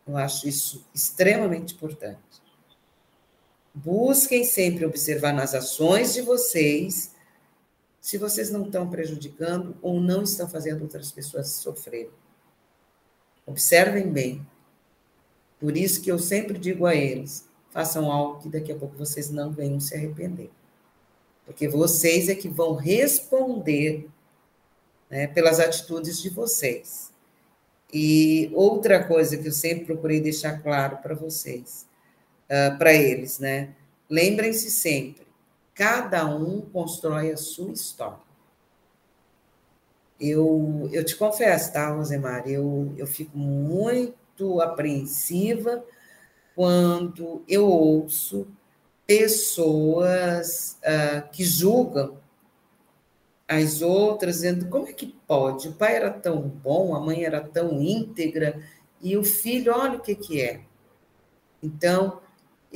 Eu acho isso extremamente importante. busquem sempre observar nas ações de vocês se vocês não estão prejudicando ou não estão fazendo outras pessoas sofrerem. Observem bem. Por isso que eu sempre digo a eles: façam algo que daqui a pouco vocês não venham se arrepender. Porque vocês é que vão responder né, pelas atitudes de vocês. E outra coisa que eu sempre procurei deixar claro para vocês, uh, para eles, né? Lembrem-se sempre, cada um constrói a sua história. Eu, eu te confesso, tá, Rosemar? Eu, eu fico muito apreensiva quando eu ouço pessoas uh, que julgam as outras, dizendo como é que pode? O pai era tão bom, a mãe era tão íntegra, e o filho, olha o que, que é. Então,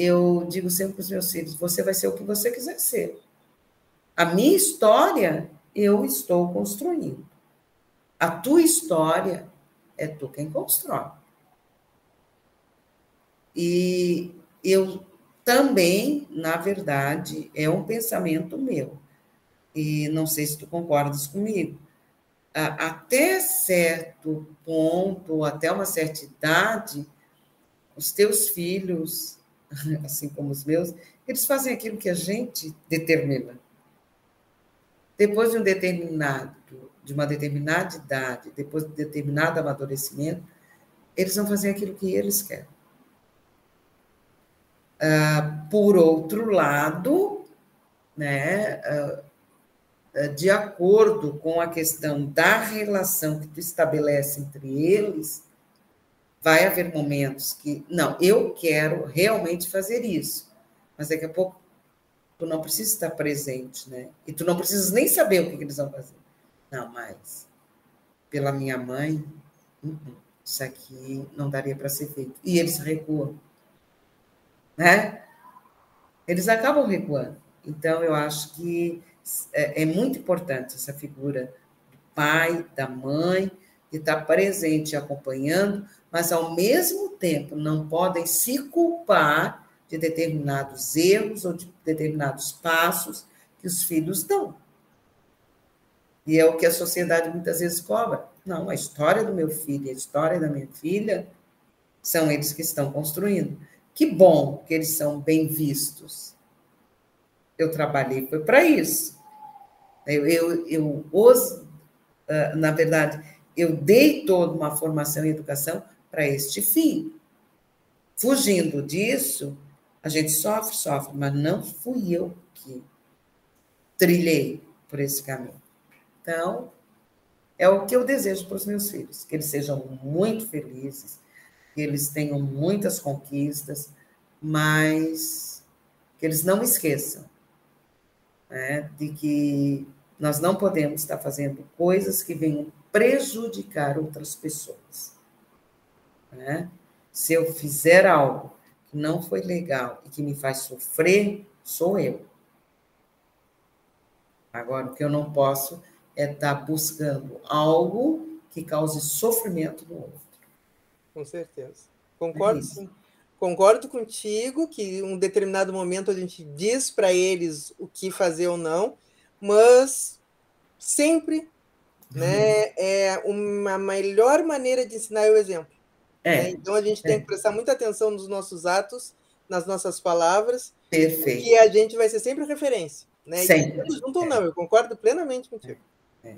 eu digo sempre para os meus filhos: você vai ser o que você quiser ser. A minha história eu estou construindo. A tua história é tu quem constrói. E eu também, na verdade, é um pensamento meu e não sei se tu concordas comigo, até certo ponto, até uma certa idade, os teus filhos, assim como os meus, eles fazem aquilo que a gente determina. Depois de um determinado, de uma determinada idade, depois de determinado amadurecimento, eles vão fazer aquilo que eles querem. Uh, por outro lado, né, uh, eh, de acordo com a questão da relação que tu estabelece entre eles, vai haver momentos que, não, eu quero realmente fazer isso, mas daqui a pouco tu não precisa estar presente, né? E tu não precisas nem saber o que, que eles vão fazer. Não, mas pela minha mãe, uh-uh, isso aqui não daria para ser feito. E eles recuam, né? Eles acabam recuando. Então, eu acho que é, é muito importante essa figura do pai, da mãe, de estar presente e acompanhando, mas ao mesmo tempo não podem se culpar de determinados erros ou de determinados passos que os filhos dão. E é o que a sociedade muitas vezes cobra. Não, a história do meu filho, a história da minha filha, são eles que estão construindo. Que bom que eles são bem vistos. Eu trabalhei foi para isso. Eu, eu, eu os, ah, na verdade, eu dei toda uma formação e educação para este fim. Fugindo disso, a gente sofre, sofre, mas não fui eu que trilhei por esse caminho. Então, é o que eu desejo para os meus filhos, que eles sejam muito felizes, que eles tenham muitas conquistas, mas que eles não esqueçam né, de que nós não podemos estar fazendo coisas que venham prejudicar outras pessoas. Né? Se eu fizer algo que não foi legal e que me faz sofrer, sou eu. Agora, o que eu não posso é estar buscando algo que cause sofrimento no outro. Com certeza. Concordo, é sim. Concordo contigo que em um determinado momento a gente diz para eles o que fazer ou não, mas sempre né, é uma melhor maneira de ensinar é o exemplo. É, né? Então a gente é. tem que prestar muita atenção nos nossos atos, nas nossas palavras, Perfeito. que a gente vai ser sempre referência. Né? Sempre. E junto ou não, eu concordo plenamente contigo. É.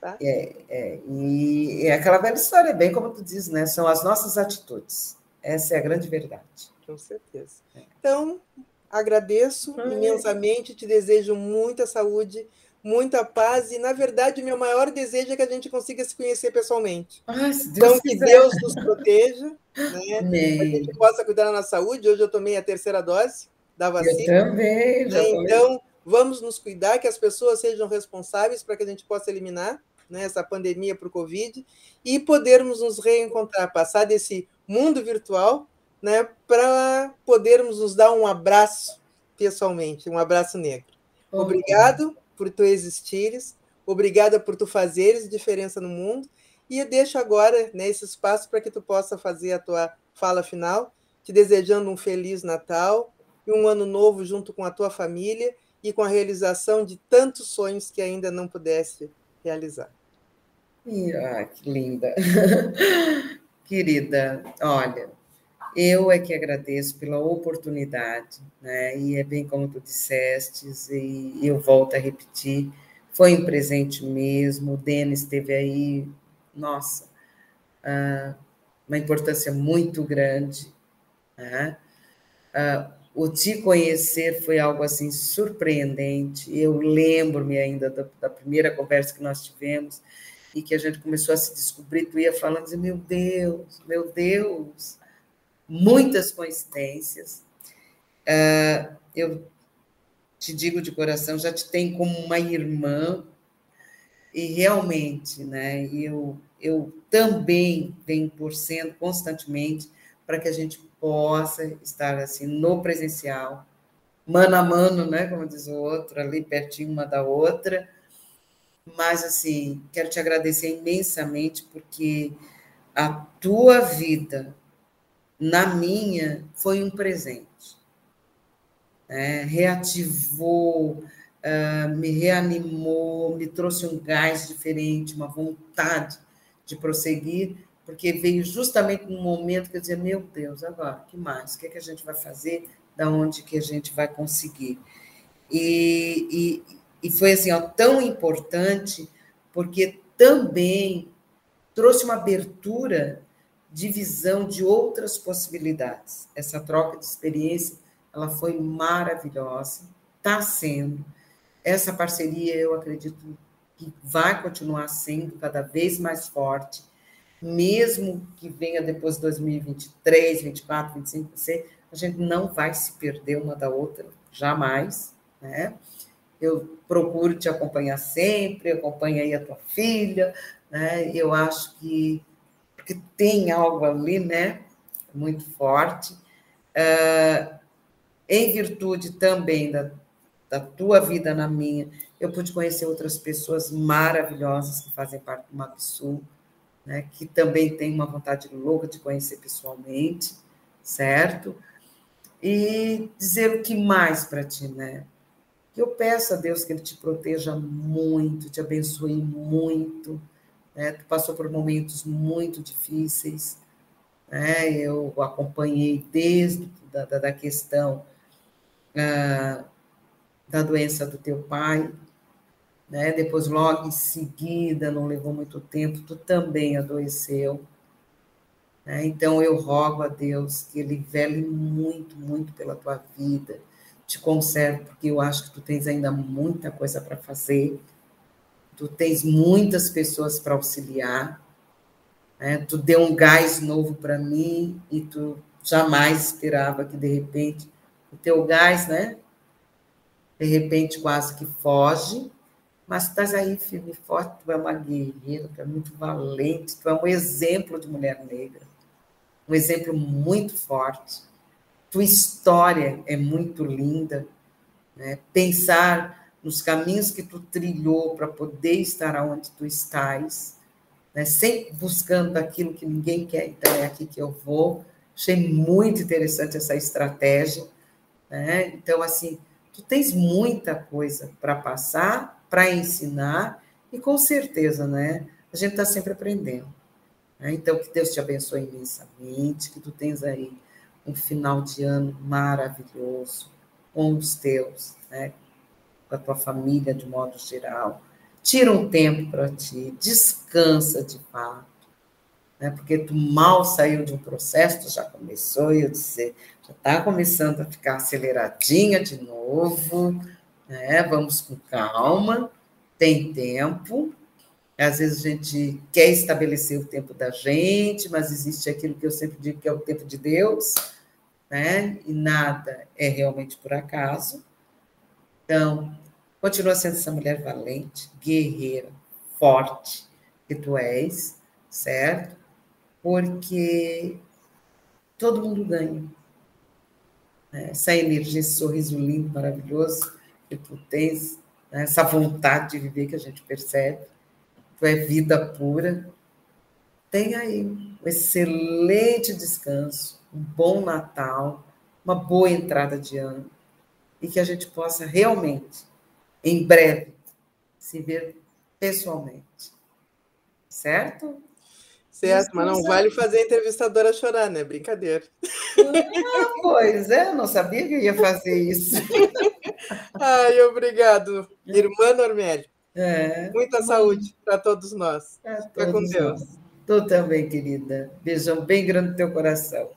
Tá? É, é, e é aquela velha história, bem como tu diz, né? São as nossas atitudes. Essa é a grande verdade. Com certeza. É. Então, agradeço imensamente, te desejo muita saúde, muita paz, e, na verdade, o meu maior desejo é que a gente consiga se conhecer pessoalmente. Ai, então, que quiser. Deus nos proteja, né? que a gente possa cuidar da nossa saúde. Hoje eu tomei a terceira dose da vacina. Eu também. Já né? Então, vamos nos cuidar, que as pessoas sejam responsáveis para que a gente possa eliminar né, essa pandemia para o Covid e podermos nos reencontrar, passar desse mundo virtual, né, para podermos nos dar um abraço pessoalmente, um abraço negro. Obrigado por tu existires, obrigada por tu fazeres diferença no mundo, e eu deixo agora né, esse espaço para que tu possa fazer a tua fala final, te desejando um feliz Natal, e um ano novo junto com a tua família e com a realização de tantos sonhos que ainda não pudesse realizar. Ah, que linda. Querida, olha, eu é que agradeço pela oportunidade, né? E é bem como tu disseste, e eu volto a repetir, foi um presente mesmo, o Denis esteve aí, nossa, ah, uma importância muito grande, né? Ah, o te conhecer foi algo assim surpreendente. Eu lembro-me ainda da, da, primeira conversa que nós tivemos e que a gente começou a se descobrir. Tu ia falando, meu Deus, meu Deus, muitas coincidências. Uh, eu te digo de coração, já te tenho como uma irmã e realmente, né? Eu eu também venho torcendo constantemente para que a gente possa estar assim no presencial, mano a mano, né, como diz o outro, ali pertinho uma da outra. Mas assim, quero te agradecer imensamente porque a tua vida na minha foi um presente. É, reativou, uh, me reanimou, me trouxe um gás diferente, uma vontade de prosseguir, porque veio justamente num momento que eu dizia, meu Deus, agora, que mais? O que, é que a gente vai fazer? Da onde que a gente vai conseguir? E, e, e foi assim, ó, tão importante, porque também trouxe uma abertura de visão de outras possibilidades. Essa troca de experiência, ela foi maravilhosa, está sendo. Essa parceria, eu acredito que vai continuar sendo cada vez mais forte mesmo que venha depois de 2023, 24, 25, a gente não vai se perder uma da outra, jamais, né? Eu procuro te acompanhar sempre, acompanho aí a tua filha, né? Eu acho que porque tem algo ali, né? Muito forte. Uh, em virtude também da, da tua vida na minha, eu pude conhecer outras pessoas maravilhosas que fazem parte do MapSul, né, que também tem uma vontade louca de conhecer pessoalmente, certo? E dizer o que mais para ti, né? Que eu peço a Deus que Ele te proteja muito, te abençoe muito. Né? Tu passou por momentos muito difíceis, né? Eu acompanhei desde da, da questão ah, da doença do teu pai, né? Depois, logo em seguida, não levou muito tempo, tu também adoeceu. Né? Então, eu rogo a Deus que Ele vele muito, muito pela tua vida, te conserve, porque eu acho que tu tens ainda muita coisa para fazer, tu tens muitas pessoas para auxiliar, né? tu deu um gás novo para mim e tu jamais esperava que, de repente, o teu gás, né? De repente, quase que foge, mas tu estás aí firme e forte, tu é uma guerreira, tu é muito valente, tu é um exemplo de mulher negra, um exemplo muito forte. Tua história é muito linda, né? Pensar nos caminhos que tu trilhou para poder estar onde tu estás, né? Sempre buscando aquilo que ninguém quer, então é aqui que eu vou. Achei muito interessante essa estratégia, né? Então, assim, tu tens muita coisa para passar para ensinar e com certeza, né? A gente está sempre aprendendo. Né? Então, que Deus te abençoe imensamente, que tu tens aí um final de ano maravilhoso com os teus, né? Com a tua família de modo geral. Tira um tempo para ti, descansa de fato, né? porque tu mal saiu de um processo, tu já começou, e eu disse, já está começando a ficar aceleradinha de novo, né? Vamos com calma, tem tempo. Às vezes a gente quer estabelecer o tempo da gente, mas existe aquilo que eu sempre digo que é o tempo de Deus, né? E nada é realmente por acaso. Então, continua sendo essa mulher valente, guerreira, forte que tu és, certo? Porque todo mundo ganha. Essa energia, esse sorriso lindo, maravilhoso, que tu tens, né? essa vontade de viver que a gente percebe, tu é vida pura. Tenha aí um excelente descanso, um bom Natal, uma boa entrada de ano e que a gente possa realmente, em breve, se ver pessoalmente. Certo? Certo, mas não vale fazer a entrevistadora chorar, né? Brincadeira. Ah, pois é, eu não sabia que eu ia fazer isso. Ai, obrigado, irmã Normélia. É. Muita saúde para todos nós. É, Fica com Deus. Tu também, querida. Beijão bem grande no teu coração.